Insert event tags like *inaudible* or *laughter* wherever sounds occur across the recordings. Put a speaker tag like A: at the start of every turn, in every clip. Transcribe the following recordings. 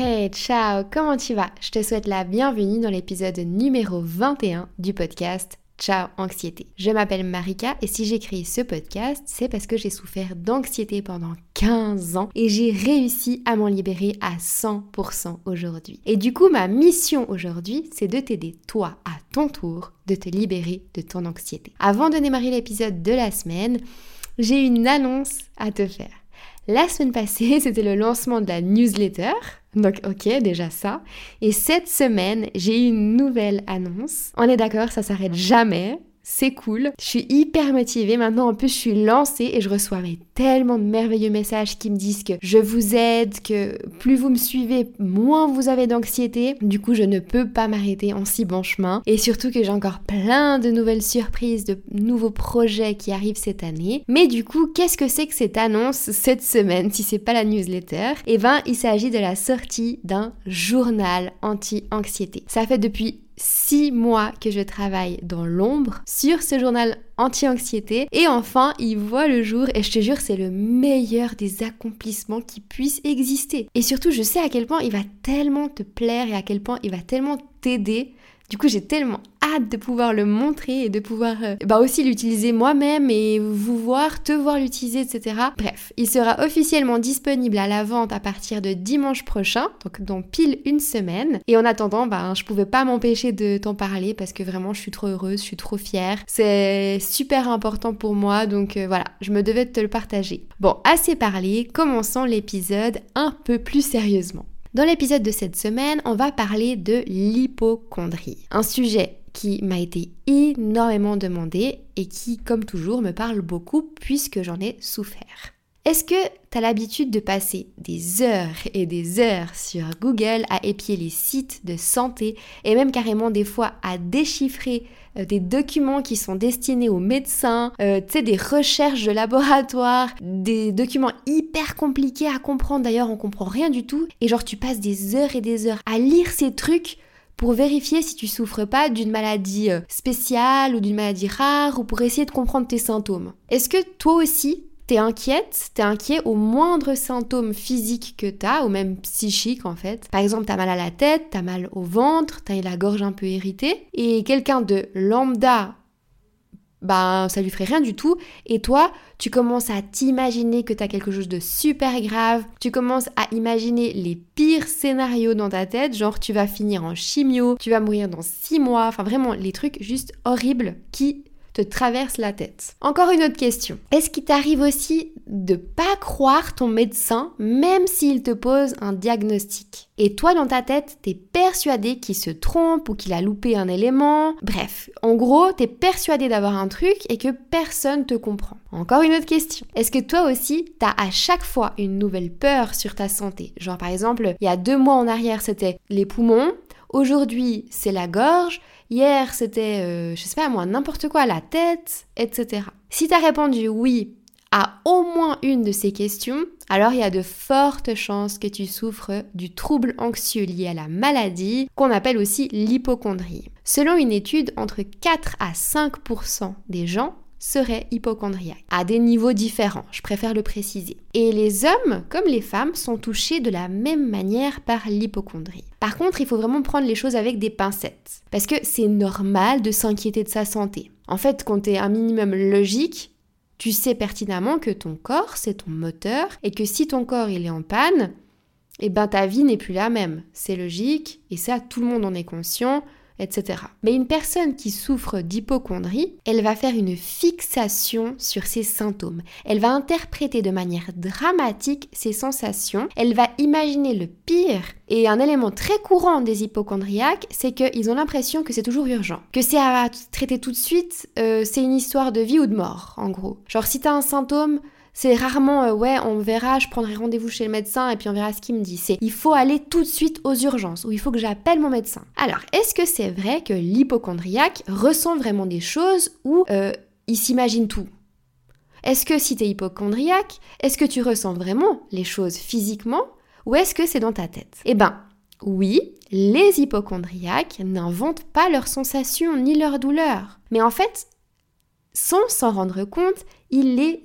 A: Hey, ciao, comment tu vas? Je te souhaite la bienvenue dans l'épisode numéro 21 du podcast Ciao Anxiété. Je m'appelle Marika et si j'ai créé ce podcast, c'est parce que j'ai souffert d'anxiété pendant 15 ans et j'ai réussi à m'en libérer à 100% aujourd'hui. Et du coup, ma mission aujourd'hui, c'est de t'aider toi à ton tour de te libérer de ton anxiété. Avant de démarrer l'épisode de la semaine, j'ai une annonce à te faire. La semaine passée, *laughs* c'était le lancement de la newsletter. Donc ok, déjà ça. Et cette semaine, j'ai eu une nouvelle annonce. On est d'accord, ça s'arrête jamais c'est cool. Je suis hyper motivée maintenant. En plus, je suis lancée et je reçois tellement de merveilleux messages qui me disent que je vous aide, que plus vous me suivez, moins vous avez d'anxiété. Du coup, je ne peux pas m'arrêter en si bon chemin. Et surtout que j'ai encore plein de nouvelles surprises, de nouveaux projets qui arrivent cette année. Mais du coup, qu'est-ce que c'est que cette annonce cette semaine si c'est pas la newsletter? Eh ben, il s'agit de la sortie d'un journal anti-anxiété. Ça fait depuis six mois que je travaille dans l'ombre sur ce journal anti-anxiété. Et enfin il voit le jour et je te jure c'est le meilleur des accomplissements qui puissent exister. Et surtout je sais à quel point il va tellement te plaire et à quel point il va tellement t'aider du coup, j'ai tellement hâte de pouvoir le montrer et de pouvoir euh, bah aussi l'utiliser moi-même et vous voir, te voir l'utiliser, etc. Bref, il sera officiellement disponible à la vente à partir de dimanche prochain, donc dans pile une semaine. Et en attendant, bah, je pouvais pas m'empêcher de t'en parler parce que vraiment, je suis trop heureuse, je suis trop fière. C'est super important pour moi, donc euh, voilà, je me devais de te le partager. Bon, assez parlé, commençons l'épisode un peu plus sérieusement. Dans l'épisode de cette semaine, on va parler de l'hypochondrie, un sujet qui m'a été énormément demandé et qui, comme toujours, me parle beaucoup puisque j'en ai souffert. Est-ce que tu as l'habitude de passer des heures et des heures sur Google à épier les sites de santé et même carrément des fois à déchiffrer euh, des documents qui sont destinés aux médecins, euh, tu sais, des recherches de laboratoire, des documents hyper compliqués à comprendre? D'ailleurs, on comprend rien du tout. Et genre, tu passes des heures et des heures à lire ces trucs pour vérifier si tu souffres pas d'une maladie euh, spéciale ou d'une maladie rare ou pour essayer de comprendre tes symptômes. Est-ce que toi aussi, T'es inquiète, t'es inquiet au moindre symptôme physique que t'as, ou même psychique en fait. Par exemple, t'as mal à la tête, t'as mal au ventre, t'as la gorge un peu irritée, et quelqu'un de lambda, bah ça lui ferait rien du tout, et toi, tu commences à t'imaginer que t'as quelque chose de super grave, tu commences à imaginer les pires scénarios dans ta tête, genre tu vas finir en chimio, tu vas mourir dans six mois, enfin vraiment les trucs juste horribles qui traverse la tête. Encore une autre question. Est-ce qu'il t'arrive aussi de pas croire ton médecin même s'il te pose un diagnostic? Et toi dans ta tête, t'es persuadé qu'il se trompe ou qu'il a loupé un élément? Bref, en gros, t'es persuadé d'avoir un truc et que personne te comprend. Encore une autre question. Est-ce que toi aussi, t'as à chaque fois une nouvelle peur sur ta santé? Genre par exemple, il y a deux mois en arrière, c'était les poumons. Aujourd'hui, c'est la gorge. Hier, c'était, euh, je sais pas moi, n'importe quoi, la tête, etc. Si tu as répondu oui à au moins une de ces questions, alors il y a de fortes chances que tu souffres du trouble anxieux lié à la maladie, qu'on appelle aussi l'hypochondrie. Selon une étude, entre 4 à 5% des gens serait hypochondriaque, à des niveaux différents, je préfère le préciser. Et les hommes, comme les femmes, sont touchés de la même manière par l'hypochondrie. Par contre, il faut vraiment prendre les choses avec des pincettes, parce que c'est normal de s'inquiéter de sa santé. En fait, quand tu es un minimum logique, tu sais pertinemment que ton corps, c'est ton moteur, et que si ton corps il est en panne, eh ben ta vie n'est plus la même. C'est logique, et ça, tout le monde en est conscient etc. Mais une personne qui souffre d'hypochondrie, elle va faire une fixation sur ses symptômes. Elle va interpréter de manière dramatique ses sensations. Elle va imaginer le pire. Et un élément très courant des hypochondriaques, c'est qu'ils ont l'impression que c'est toujours urgent. Que c'est à traiter tout de suite, euh, c'est une histoire de vie ou de mort, en gros. Genre si t'as un symptôme, c'est rarement, euh, ouais, on verra, je prendrai rendez-vous chez le médecin et puis on verra ce qu'il me dit. C'est, il faut aller tout de suite aux urgences ou il faut que j'appelle mon médecin. Alors, est-ce que c'est vrai que l'hypochondriaque ressent vraiment des choses ou euh, il s'imagine tout? Est-ce que si tu es hypochondriaque, est-ce que tu ressens vraiment les choses physiquement ou est-ce que c'est dans ta tête? Eh ben, oui, les hypochondriaques n'inventent pas leurs sensations ni leurs douleurs. Mais en fait, sans s'en rendre compte, ils les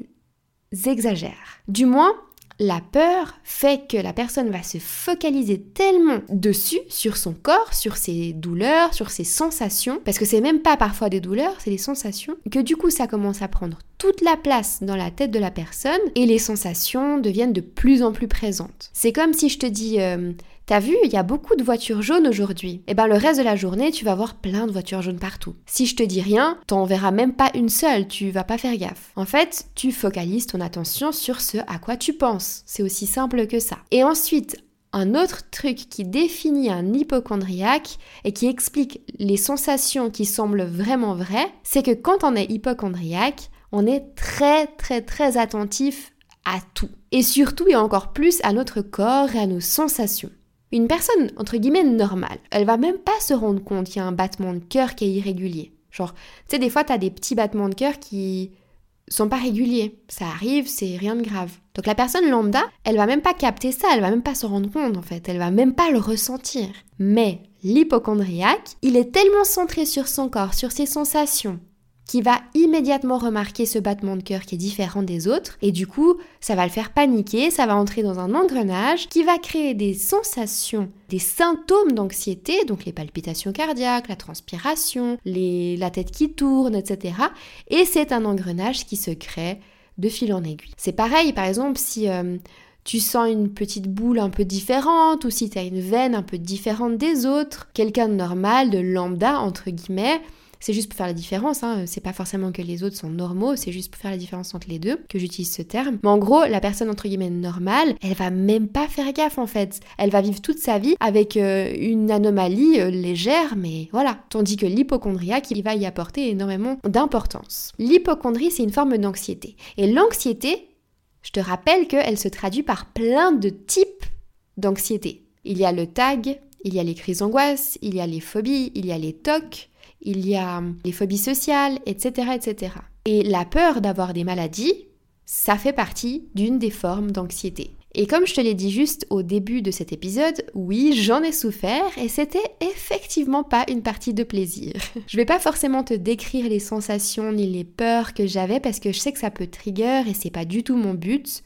A: exagèrent. Du moins, la peur fait que la personne va se focaliser tellement dessus, sur son corps, sur ses douleurs, sur ses sensations, parce que c'est même pas parfois des douleurs, c'est des sensations, que du coup ça commence à prendre toute la place dans la tête de la personne et les sensations deviennent de plus en plus présentes. C'est comme si je te dis, euh, T'as vu, il y a beaucoup de voitures jaunes aujourd'hui. Et eh ben le reste de la journée, tu vas voir plein de voitures jaunes partout. Si je te dis rien, t'en verras même pas une seule, tu vas pas faire gaffe. En fait, tu focalises ton attention sur ce à quoi tu penses. C'est aussi simple que ça. Et ensuite, un autre truc qui définit un hypochondriaque et qui explique les sensations qui semblent vraiment vraies, c'est que quand on est hypochondriaque, on est très très très attentif à tout. Et surtout et encore plus à notre corps et à nos sensations. Une personne, entre guillemets, normale, elle va même pas se rendre compte qu'il y a un battement de cœur qui est irrégulier. Genre, tu sais, des fois, tu as des petits battements de cœur qui sont pas réguliers. Ça arrive, c'est rien de grave. Donc la personne lambda, elle va même pas capter ça, elle va même pas se rendre compte en fait, elle va même pas le ressentir. Mais l'hypochondriaque, il est tellement centré sur son corps, sur ses sensations, qui va immédiatement remarquer ce battement de cœur qui est différent des autres et du coup ça va le faire paniquer, ça va entrer dans un engrenage qui va créer des sensations, des symptômes d'anxiété, donc les palpitations cardiaques, la transpiration, la tête qui tourne, etc. Et c'est un engrenage qui se crée de fil en aiguille. C'est pareil par exemple si... Euh, tu sens une petite boule un peu différente ou si tu as une veine un peu différente des autres, quelqu'un de normal, de lambda entre guillemets, c'est juste pour faire la différence, hein. c'est pas forcément que les autres sont normaux, c'est juste pour faire la différence entre les deux que j'utilise ce terme. Mais en gros, la personne entre guillemets normale, elle va même pas faire gaffe en fait. Elle va vivre toute sa vie avec euh, une anomalie euh, légère, mais voilà. Tandis que l'hypochondriaque, il va y apporter énormément d'importance. L'hypochondrie, c'est une forme d'anxiété. Et l'anxiété, je te rappelle qu'elle se traduit par plein de types d'anxiété. Il y a le tag, il y a les crises d'angoisse, il y a les phobies, il y a les tocs, il y a les phobies sociales, etc. etc. Et la peur d'avoir des maladies, ça fait partie d'une des formes d'anxiété. Et comme je te l'ai dit juste au début de cet épisode, oui, j'en ai souffert et c'était effectivement pas une partie de plaisir. *laughs* Je vais pas forcément te décrire les sensations ni les peurs que j'avais parce que je sais que ça peut trigger et c'est pas du tout mon but.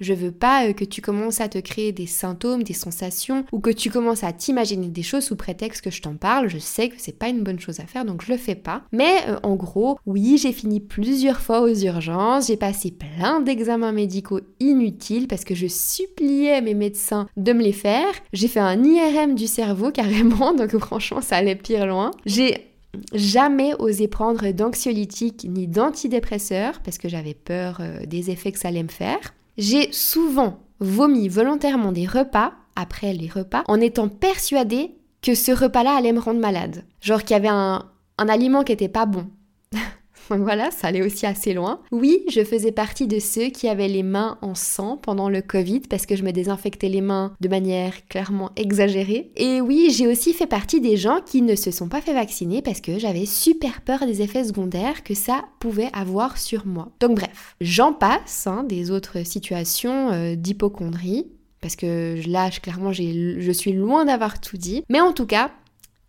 A: Je veux pas euh, que tu commences à te créer des symptômes, des sensations, ou que tu commences à t'imaginer des choses sous prétexte que je t'en parle. Je sais que c'est pas une bonne chose à faire, donc je le fais pas. Mais euh, en gros, oui, j'ai fini plusieurs fois aux urgences, j'ai passé plein d'examens médicaux inutiles parce que je suppliais mes médecins de me les faire. J'ai fait un IRM du cerveau *laughs* carrément, donc franchement, ça allait pire loin. J'ai jamais osé prendre d'anxiolytiques ni d'antidépresseurs parce que j'avais peur euh, des effets que ça allait me faire. J'ai souvent vomi volontairement des repas, après les repas, en étant persuadée que ce repas-là allait me rendre malade. Genre qu'il y avait un, un aliment qui était pas bon. *laughs* *laughs* Voilà, ça allait aussi assez loin. Oui, je faisais partie de ceux qui avaient les mains en sang pendant le Covid parce que je me désinfectais les mains de manière clairement exagérée. Et oui, j'ai aussi fait partie des gens qui ne se sont pas fait vacciner parce que j'avais super peur des effets secondaires que ça pouvait avoir sur moi. Donc bref, j'en passe hein, des autres situations euh, d'hypochondrie parce que là, clairement, je suis loin d'avoir tout dit. Mais en tout cas,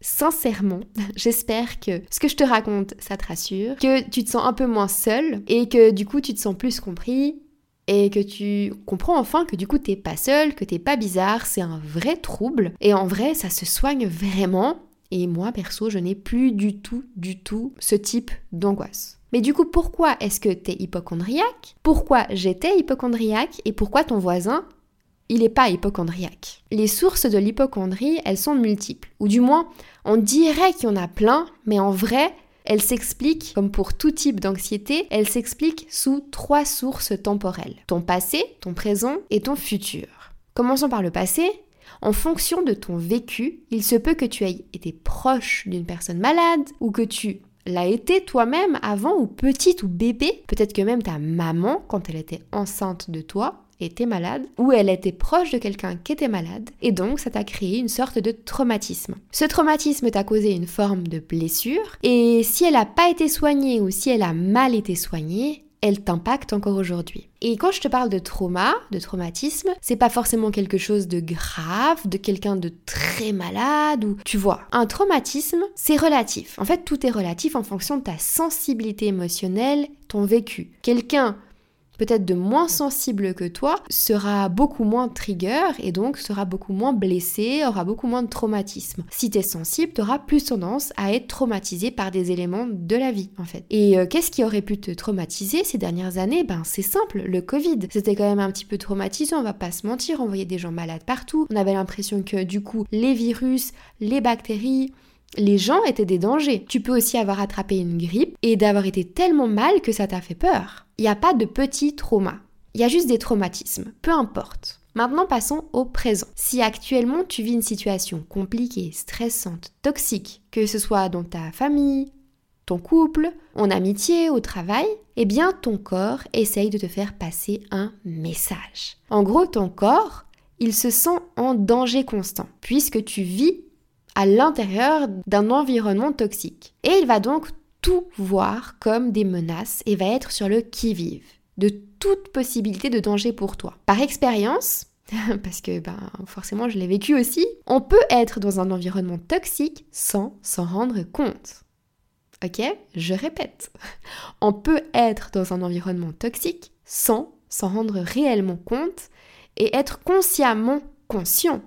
A: Sincèrement, *laughs* j'espère que ce que je te raconte, ça te rassure, que tu te sens un peu moins seul et que du coup tu te sens plus compris et que tu comprends enfin que du coup t'es pas seul, que t'es pas bizarre, c'est un vrai trouble et en vrai ça se soigne vraiment et moi perso je n'ai plus du tout, du tout ce type d'angoisse. Mais du coup pourquoi est-ce que t'es hypochondriaque? Pourquoi j'étais hypochondriaque et pourquoi ton voisin il n'est pas hypochondriaque. Les sources de l'hypochondrie, elles sont multiples. Ou du moins, on dirait qu'il y en a plein, mais en vrai, elles s'expliquent, comme pour tout type d'anxiété, elles s'expliquent sous trois sources temporelles. Ton passé, ton présent et ton futur. Commençons par le passé. En fonction de ton vécu, il se peut que tu aies été proche d'une personne malade ou que tu l'as été toi-même avant ou petite ou bébé. Peut-être que même ta maman, quand elle était enceinte de toi, était malade ou elle était proche de quelqu'un qui était malade et donc ça t'a créé une sorte de traumatisme. Ce traumatisme t'a causé une forme de blessure et si elle n'a pas été soignée ou si elle a mal été soignée, elle t'impacte encore aujourd'hui. Et quand je te parle de trauma, de traumatisme, c'est pas forcément quelque chose de grave, de quelqu'un de très malade ou tu vois, un traumatisme, c'est relatif. En fait, tout est relatif en fonction de ta sensibilité émotionnelle, ton vécu. Quelqu'un peut-être de moins sensible que toi, sera beaucoup moins trigger et donc sera beaucoup moins blessé, aura beaucoup moins de traumatisme. Si tu es sensible, tu auras plus tendance à être traumatisé par des éléments de la vie en fait. Et euh, qu'est-ce qui aurait pu te traumatiser ces dernières années? Ben c'est simple, le Covid. C'était quand même un petit peu traumatisant, on va pas se mentir, on voyait des gens malades partout, on avait l'impression que du coup les virus, les bactéries, les gens étaient des dangers. Tu peux aussi avoir attrapé une grippe et d'avoir été tellement mal que ça t'a fait peur. Il n'y a pas de petits traumas. Il y a juste des traumatismes, peu importe. Maintenant, passons au présent. Si actuellement tu vis une situation compliquée, stressante, toxique, que ce soit dans ta famille, ton couple, en amitié, au travail, eh bien ton corps essaye de te faire passer un message. En gros, ton corps, il se sent en danger constant, puisque tu vis à l'intérieur d'un environnement toxique. Et il va donc tout voir comme des menaces et va être sur le qui-vive de toute possibilité de danger pour toi. Par expérience, *laughs* parce que ben, forcément je l'ai vécu aussi, on peut être dans un environnement toxique sans s'en rendre compte. Ok? Je répète. *laughs* On peut être dans un environnement toxique sans s'en rendre réellement compte et être consciemment conscient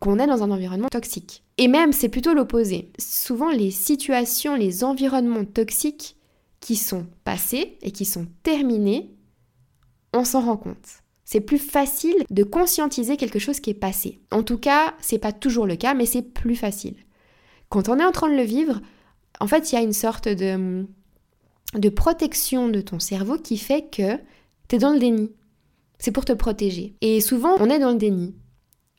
A: qu'on est dans un environnement toxique. Et même, c'est plutôt l'opposé. Souvent, les situations, les environnements toxiques qui sont passés et qui sont terminés, on s'en rend compte. C'est plus facile de conscientiser quelque chose qui est passé. En tout cas, c'est pas toujours le cas, mais c'est plus facile. Quand on est en train de le vivre, en fait, il y a une sorte de, de protection de ton cerveau qui fait que tu es dans le déni. C'est pour te protéger. Et souvent, on est dans le déni.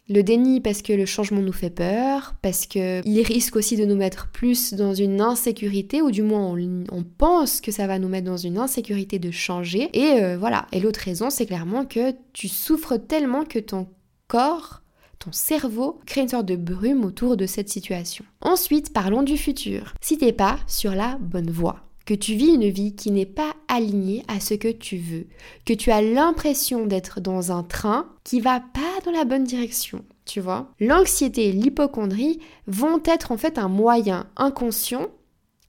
A: Le déni parce que le changement nous fait peur, parce qu'il risque aussi de nous mettre plus dans une insécurité, ou du moins on, pense que ça va nous mettre dans une insécurité de changer. Et euh, voilà. Et l'autre raison, c'est clairement que tu souffres tellement que ton corps, ton cerveau crée une sorte de brume autour de cette situation. Ensuite, parlons du futur. Si t'es pas sur la bonne voie, que tu vis une vie qui n'est pas alignée à ce que tu veux, que tu as l'impression d'être dans un train qui va pas dans la bonne direction, tu vois. L'anxiété et l'hypochondrie vont être en fait un moyen inconscient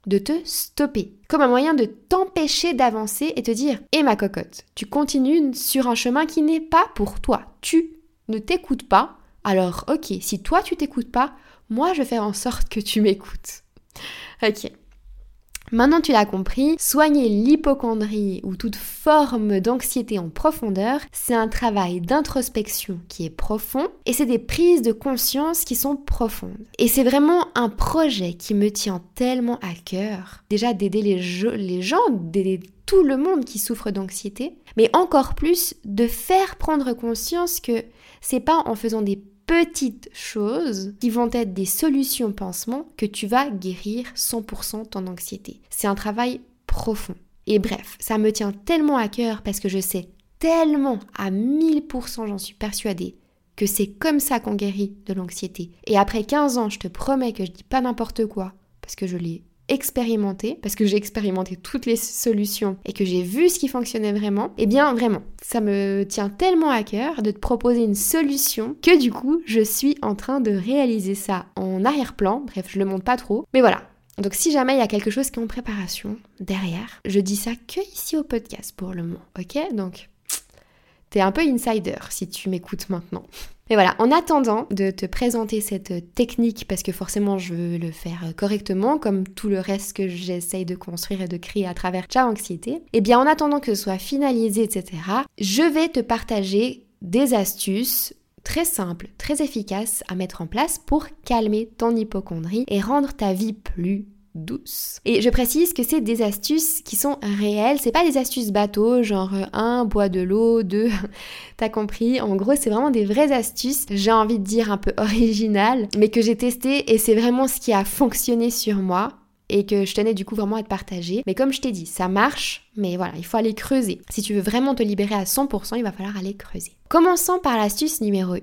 A: de te stopper, comme un moyen de t'empêcher d'avancer et te dire "Eh ma cocotte, tu continues sur un chemin qui n'est pas pour toi. Tu ne t'écoutes pas. Alors OK, si toi tu t'écoutes pas, moi je vais faire en sorte que tu m'écoutes." OK. Maintenant tu l'as compris, soigner l'hypochondrie ou toute forme d'anxiété en profondeur, c'est un travail d'introspection qui est profond et c'est des prises de conscience qui sont profondes. Et c'est vraiment un projet qui me tient tellement à cœur. Déjà d'aider les, gens, d'aider tout le monde qui souffre d'anxiété, mais encore plus de faire prendre conscience que c'est pas en faisant des petites choses qui vont être des solutions pansements que tu vas guérir 100% ton anxiété. C'est un travail profond. Et bref, ça me tient tellement à cœur parce que je sais tellement, à 1000% j'en suis persuadée, que c'est comme ça qu'on guérit de l'anxiété. Et après 15 ans, je te promets que je dis pas n'importe quoi, parce que je l'ai expérimenté, parce que j'ai expérimenté toutes les solutions et que j'ai vu ce qui fonctionnait vraiment, eh bien vraiment, ça me tient tellement à cœur de te proposer une solution que du coup, je suis en train de réaliser ça en arrière-plan. Bref, je le montre pas trop. Mais voilà, donc si jamais il y a quelque chose qui est en préparation derrière, je dis ça que ici au podcast pour le moment, ok? Donc t'es un peu insider si tu m'écoutes maintenant. *laughs* Mais voilà, en attendant de te présenter cette technique, parce que forcément je veux le faire correctement, comme tout le reste que j'essaye de construire et de créer à travers Ciao Anxiété, et eh bien en attendant que ce soit finalisé, etc., je vais te partager des astuces très simples, très efficaces à mettre en place pour calmer ton hypochondrie et rendre ta vie plus douce. Et je précise que c'est des astuces qui sont réelles, c'est pas des astuces bateaux, genre un, bois de l'eau, *laughs* deux, t'as compris. En gros, c'est vraiment des vraies astuces, j'ai envie de dire un peu originales, mais que j'ai testé et c'est vraiment ce qui a fonctionné sur moi et que je tenais du coup vraiment à te partager. Mais comme je t'ai dit, ça marche, mais voilà, il faut aller creuser. Si tu veux vraiment te libérer à 100%, il va falloir aller creuser. Commençons par l'astuce numéro 1,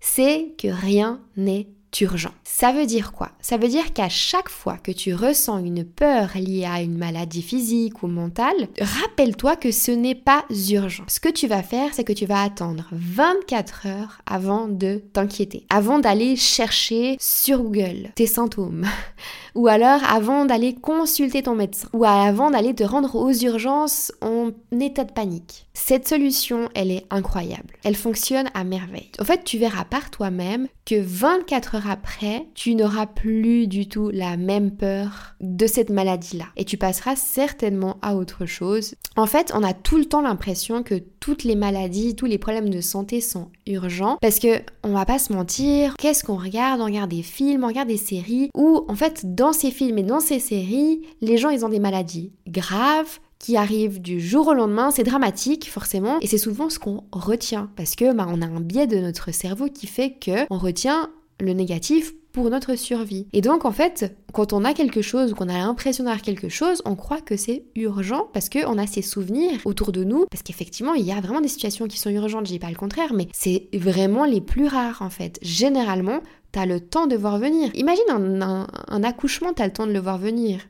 A: c'est que rien n'est urgent. Ça veut dire quoi? Ça veut dire qu'à chaque fois que tu ressens une peur liée à une maladie physique ou mentale, rappelle-toi que ce n'est pas urgent. Ce que tu vas faire, c'est que tu vas attendre 24 heures avant de t'inquiéter, avant d'aller chercher sur Google tes symptômes *laughs* ou alors avant d'aller consulter ton médecin, ou avant d'aller te rendre aux urgences en état de panique. Cette solution, elle est incroyable. Elle fonctionne à merveille. En fait, tu verras par toi-même que 24 heures après, tu n'auras plus du tout la même peur de cette maladie-là. Et tu passeras certainement à autre chose. En fait, on a tout le temps l'impression que toutes les maladies, tous les problèmes de santé sont urgents. Parce que on va pas se mentir, qu'est-ce qu'on regarde? On regarde des films, on regarde des séries où en fait dans ces films et dans ces séries, les gens ils ont des maladies graves qui arrivent du jour au lendemain, c'est dramatique forcément. Et c'est souvent ce qu'on retient. Parce que bah, on a un biais de notre cerveau qui fait que on retient le négatif pour notre survie. Et donc en fait, quand on a quelque chose ou qu'on a l'impression d'avoir quelque chose, on croit que c'est urgent parce qu'on a ces souvenirs autour de nous. Parce qu'effectivement, il y a vraiment des situations qui sont urgentes, je dis pas le contraire, mais c'est vraiment les plus rares en fait. Généralement, t'as le temps de voir venir. Imagine un, un, un accouchement, t'as le temps de le voir venir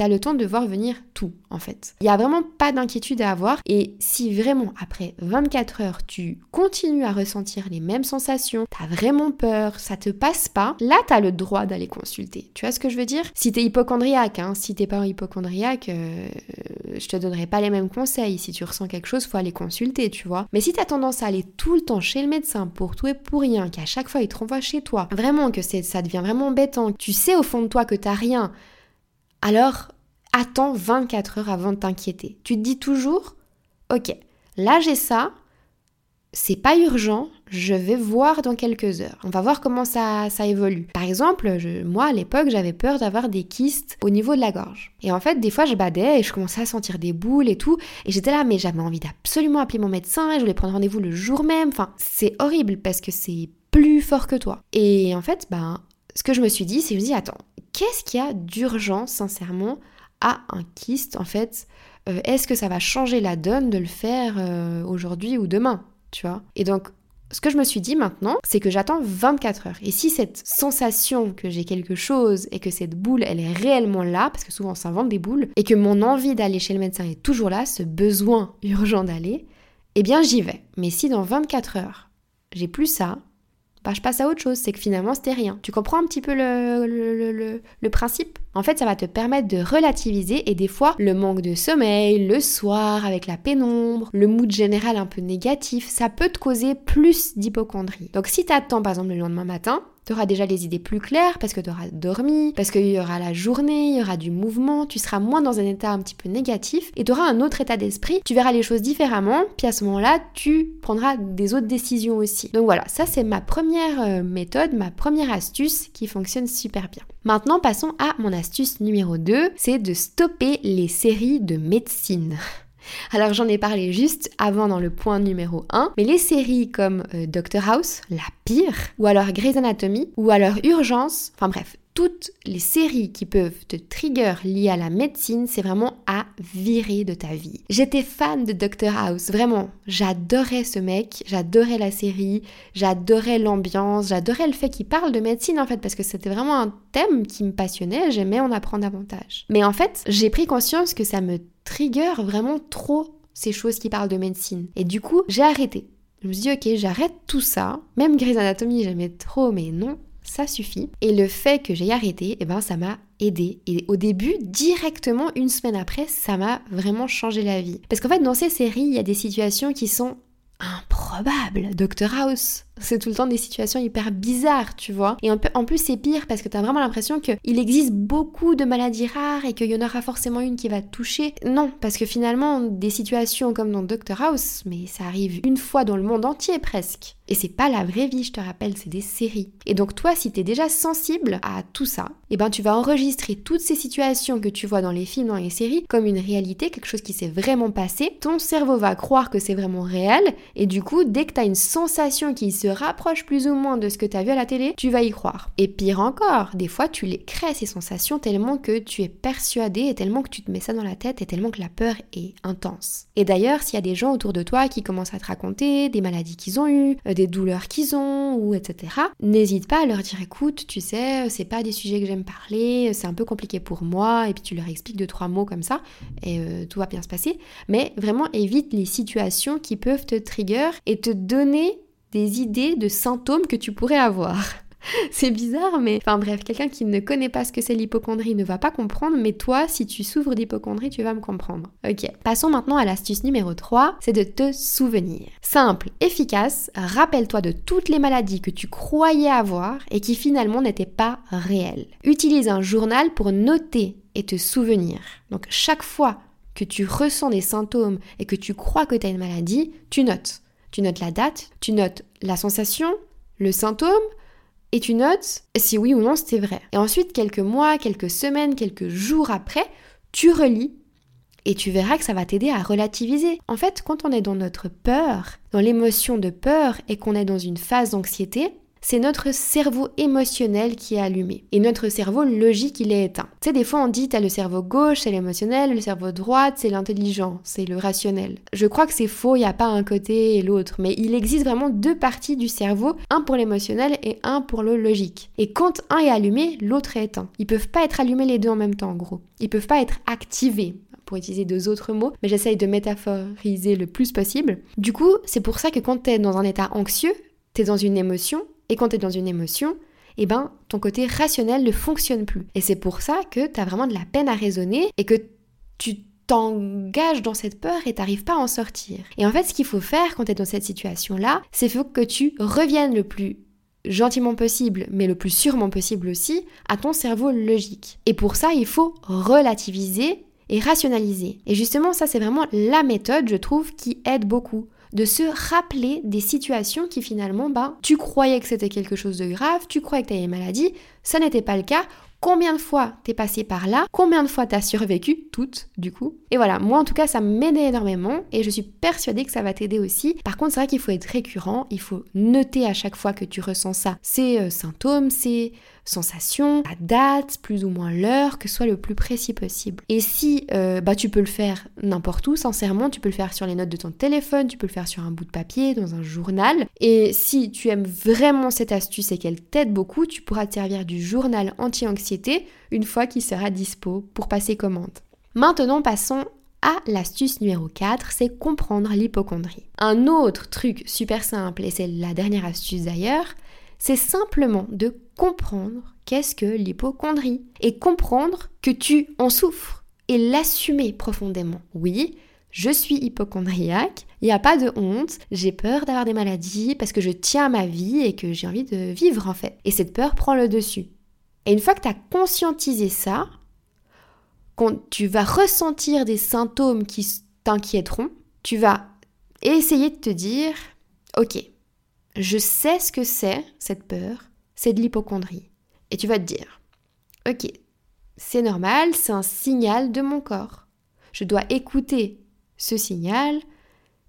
A: t'as le temps de voir venir tout en fait. Il n'y a vraiment pas d'inquiétude à avoir et si vraiment après 24 heures tu continues à ressentir les mêmes sensations, t'as vraiment peur, ça te passe pas, là t'as le droit d'aller consulter. Tu vois ce que je veux dire? Si t'es hypochondriaque, hein, si t'es pas hypochondriaque, euh, je te donnerai pas les mêmes conseils. Si tu ressens quelque chose, faut aller consulter, tu vois. Mais si t'as tendance à aller tout le temps chez le médecin pour tout et pour rien, qu'à chaque fois il te renvoie chez toi, vraiment que ça devient vraiment embêtant, tu sais au fond de toi que t'as rien, alors attends 24 heures avant de t'inquiéter. Tu te dis toujours, ok, là j'ai ça, c'est pas urgent, je vais voir dans quelques heures. On va voir comment ça, ça évolue. Par exemple, moi à l'époque, j'avais peur d'avoir des kystes au niveau de la gorge. Et en fait, des fois, je badais et je commençais à sentir des boules et tout. Et j'étais là, mais j'avais envie d'absolument appeler mon médecin et je voulais prendre rendez-vous le jour même. Enfin, c'est horrible parce que c'est plus fort que toi. Et en fait, ben, ce que je me suis dit, c'est que je me dis, attends, qu'est-ce qu'il y a d'urgent, sincèrement, à un kyste En fait, euh, est-ce que ça va changer la donne de le faire euh, aujourd'hui ou demain Tu vois? Et donc, ce que je me suis dit maintenant, c'est que j'attends 24 heures. Et si cette sensation que j'ai quelque chose et que cette boule, elle est réellement là, parce que souvent on s'invente des boules, et que mon envie d'aller chez le médecin est toujours là, ce besoin *laughs* urgent d'aller, eh bien j'y vais. Mais si dans 24 heures, j'ai plus ça, bah, je passe à autre chose, c'est que finalement c'était rien. Tu comprends un petit peu le, le, principe? En fait, ça va te permettre de relativiser et des fois, le manque de sommeil, le soir, avec la pénombre, le mood général un peu négatif, ça peut te causer plus d'hypochondrie. Donc si tu attends par exemple le lendemain matin, tu auras déjà les idées plus claires parce que tu auras dormi, parce qu'il y aura la journée, il y aura du mouvement, tu seras moins dans un état un petit peu négatif et tu auras un autre état d'esprit, tu verras les choses différemment, puis à ce moment-là, tu prendras des autres décisions aussi. Donc voilà, ça c'est ma première euh, méthode, ma première astuce qui fonctionne super bien. Maintenant, passons à mon astuce numéro 2, c'est de stopper les séries de médecine. *laughs* Alors j'en ai parlé juste avant dans le point numéro 1, mais les séries comme euh, Doctor House, la pire, ou alors Grey's Anatomy, ou alors Urgence, enfin bref, toutes les séries qui peuvent te trigger liées à la médecine, c'est vraiment à virer de ta vie. J'étais fan de Dr House, vraiment. J'adorais ce mec, j'adorais la série, j'adorais l'ambiance, j'adorais le fait qu'il parle de médecine en fait, parce que c'était vraiment un thème qui me passionnait, j'aimais en apprendre davantage. Mais en fait, j'ai pris conscience que ça me trigger vraiment trop ces choses qui parlent de médecine. Et du coup, j'ai arrêté. Je me suis dit, ok, j'arrête tout ça. Même Grey's Anatomy, j'aimais trop, mais non, ça suffit. Et le fait que j'ai arrêté, eh ben, ça m'a aidé. Et au début, directement, une semaine après, ça m'a vraiment changé la vie. Parce qu'en fait, dans ces séries, il y a des situations qui sont improbables. Dr House, c'est tout le temps des situations hyper bizarres, tu vois. Et en plus, c'est pire parce que t'as vraiment l'impression qu'il existe beaucoup de maladies rares et qu'il y en aura forcément une qui va te toucher. Non, parce que finalement, des situations comme dans Dr House, mais ça arrive une fois dans le monde entier presque. Et c'est pas la vraie vie, je te rappelle, c'est des séries. Et donc toi, si t'es déjà sensible à tout ça, eh ben tu vas enregistrer toutes ces situations que tu vois dans les films, dans les séries, comme une réalité, quelque chose qui s'est vraiment passé. Ton cerveau va croire que c'est vraiment réel, et du coup, dès que t'as une sensation qui se rapproche plus ou moins de ce que tu as vu à la télé, tu vas y croire. Et pire encore, des fois tu les crées ces sensations tellement que tu es persuadé et tellement que tu te mets ça dans la tête et tellement que la peur est intense. Et d'ailleurs, s'il y a des gens autour de toi qui commencent à te raconter des maladies qu'ils ont eues, euh, des douleurs qu'ils ont, ou etc., n'hésite pas à leur dire écoute, tu sais, c'est pas des sujets que j'aime parler, c'est un peu compliqué pour moi, et puis tu leur expliques deux, trois mots comme ça, et euh, tout va bien se passer. Mais vraiment évite les situations qui peuvent te trigger et te donner des idées de symptômes que tu pourrais avoir. *laughs* c'est bizarre, mais enfin bref, quelqu'un qui ne connaît pas ce que c'est l'hypochondrie ne va pas comprendre, mais toi, si tu souffres d'hypochondrie, tu vas me comprendre. Ok, passons maintenant à l'astuce numéro 3, c'est de te souvenir. Simple, efficace, rappelle-toi de toutes les maladies que tu croyais avoir et qui finalement n'étaient pas réelles. Utilise un journal pour noter et te souvenir. Donc chaque fois que tu ressens des symptômes et que tu crois que tu as une maladie, tu notes. Tu notes la date, tu notes la sensation, le symptôme, et tu notes si oui ou non c'était vrai. Et ensuite, quelques mois, quelques semaines, quelques jours après, tu relis et tu verras que ça va t'aider à relativiser. En fait, quand on est dans notre peur, dans l'émotion de peur et qu'on est dans une phase d'anxiété, c'est notre cerveau émotionnel qui est allumé. Et notre cerveau logique, il est éteint. Tu sais, des fois on dit, t'as le cerveau gauche, c'est l'émotionnel, le cerveau droite, c'est l'intelligent, c'est le rationnel. Je crois que c'est faux, il n'y a pas un côté et l'autre, mais il existe vraiment deux parties du cerveau, un pour l'émotionnel et un pour le logique. Et quand un est allumé, l'autre est éteint. Ils peuvent pas être allumés les deux en même temps, en gros. Ils peuvent pas être activés pour utiliser deux autres mots, mais j'essaye de métaphoriser le plus possible. Du coup, c'est pour ça que quand tu es dans un état anxieux, tu es dans une émotion, et quand tu es dans une émotion, eh ben, ton côté rationnel ne fonctionne plus. Et c'est pour ça que tu as vraiment de la peine à raisonner et que tu t'engages dans cette peur et t'arrives pas à en sortir. Et en fait, ce qu'il faut faire quand tu es dans cette situation-là, c'est que tu reviennes le plus gentiment possible, mais le plus sûrement possible aussi, à ton cerveau logique. Et pour ça, il faut relativiser et rationaliser. Et justement, ça, c'est vraiment la méthode, je trouve, qui aide beaucoup de se rappeler des situations qui finalement, bah, tu croyais que c'était quelque chose de grave, tu croyais que tu avais une maladie, ça n'était pas le cas, Combien de fois t'es passé par là? Combien de fois t'as survécu? Toutes, du coup. Et voilà, moi en tout cas, ça m'aidait énormément et je suis persuadée que ça va t'aider aussi. Par contre, c'est vrai qu'il faut être récurrent, il faut noter à chaque fois que tu ressens ça, ces euh, symptômes, ces sensations, la date, plus ou moins l'heure, que ce soit le plus précis possible. Et si euh, bah, tu peux le faire n'importe où, sincèrement, tu peux le faire sur les notes de ton téléphone, tu peux le faire sur un bout de papier, dans un journal. Et si tu aimes vraiment cette astuce et qu'elle t'aide beaucoup, tu pourras te servir du journal anti-anxiété une fois qu'il sera dispo pour passer commande. Maintenant, passons à l'astuce numéro 4, c'est comprendre l'hypochondrie. Un autre truc super simple, et c'est la dernière astuce d'ailleurs, c'est simplement de comprendre qu'est-ce que l'hypochondrie et comprendre que tu en souffres et l'assumer profondément. Oui, je suis hypochondriaque, il n'y a pas de honte, j'ai peur d'avoir des maladies parce que je tiens à ma vie et que j'ai envie de vivre en fait. Et cette peur prend le dessus. Et une fois que tu as conscientisé ça, quand tu vas ressentir des symptômes qui t'inquiéteront, tu vas essayer de te dire, ok, je sais ce que c'est, cette peur, c'est de l'hypochondrie. Et tu vas te dire, ok, c'est normal, c'est un signal de mon corps. Je dois écouter ce signal,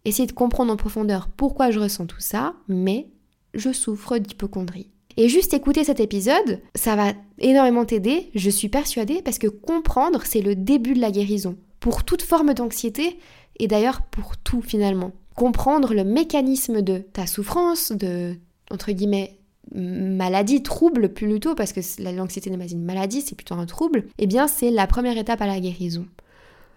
A: essayer de comprendre en profondeur pourquoi je ressens tout ça, mais je souffre d'hypochondrie. Et juste écouter cet épisode, ça va énormément t'aider, je suis persuadée, parce que comprendre, c'est le début de la guérison. Pour toute forme d'anxiété, et d'ailleurs pour tout finalement comprendre le mécanisme de ta souffrance, de, entre guillemets, maladie, trouble plutôt, parce que l'anxiété n'est pas une maladie, c'est plutôt un trouble, eh bien c'est la première étape à la guérison.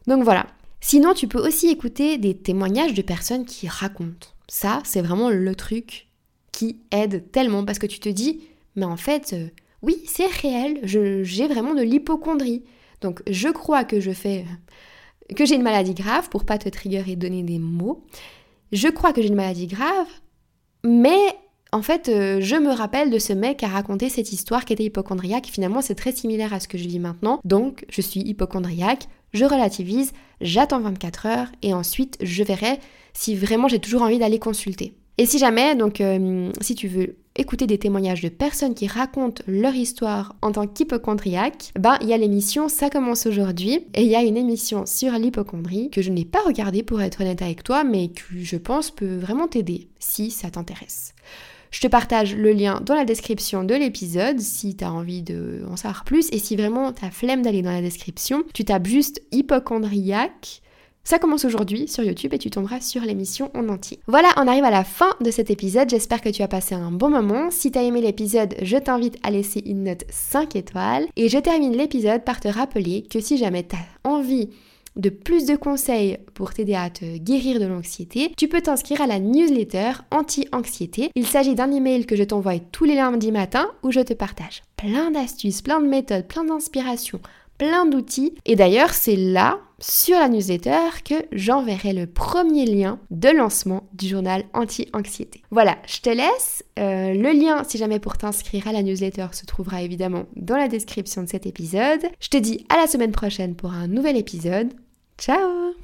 A: Donc voilà. Sinon, tu peux aussi écouter des témoignages de personnes qui racontent. Ça, c'est vraiment le truc qui aide tellement, parce que tu te dis, mais en fait, euh, oui, c'est réel, j'ai vraiment de l'hypochondrie. Donc je crois que je fais que j'ai une maladie grave pour pas te trigger et donner des mots je crois que j'ai une maladie grave, mais en fait, euh, je me rappelle de ce mec qui a raconté cette histoire qui était hypochondriaque. Finalement, c'est très similaire à ce que je vis maintenant. Donc, je suis hypochondriaque, je relativise, j'attends 24 heures et ensuite, je verrai si vraiment j'ai toujours envie d'aller consulter. Et si jamais, donc, euh, si tu veux écouter des témoignages de personnes qui racontent leur histoire en tant qu'hypochondriaque, ben il y a l'émission Ça commence aujourd'hui et il y a une émission sur l'hypochondrie que je n'ai pas regardée pour être honnête avec toi mais que je pense peut vraiment t'aider si ça t'intéresse. Je te partage le lien dans la description de l'épisode si tu as envie de en savoir plus et si vraiment tu as flemme d'aller dans la description, tu tapes juste hypochondriaque ça commence aujourd'hui sur YouTube et tu tomberas sur l'émission en entier. Voilà, on arrive à la fin de cet épisode. J'espère que tu as passé un bon moment. Si tu as aimé l'épisode, je t'invite à laisser une note 5 étoiles. Et je termine l'épisode par te rappeler que si jamais tu as envie de plus de conseils pour t'aider à te guérir de l'anxiété, tu peux t'inscrire à la newsletter anti-anxiété. Il s'agit d'un email que je t'envoie tous les lundis matin où je te partage plein d'astuces, plein de méthodes, plein d'inspirations plein d'outils. Et d'ailleurs, c'est là, sur la newsletter, que j'enverrai le premier lien de lancement du journal anti-anxiété. Voilà, je te laisse. Euh, le lien, si jamais pour t'inscrire à la newsletter, se trouvera évidemment dans la description de cet épisode. Je te dis à la semaine prochaine pour un nouvel épisode. Ciao.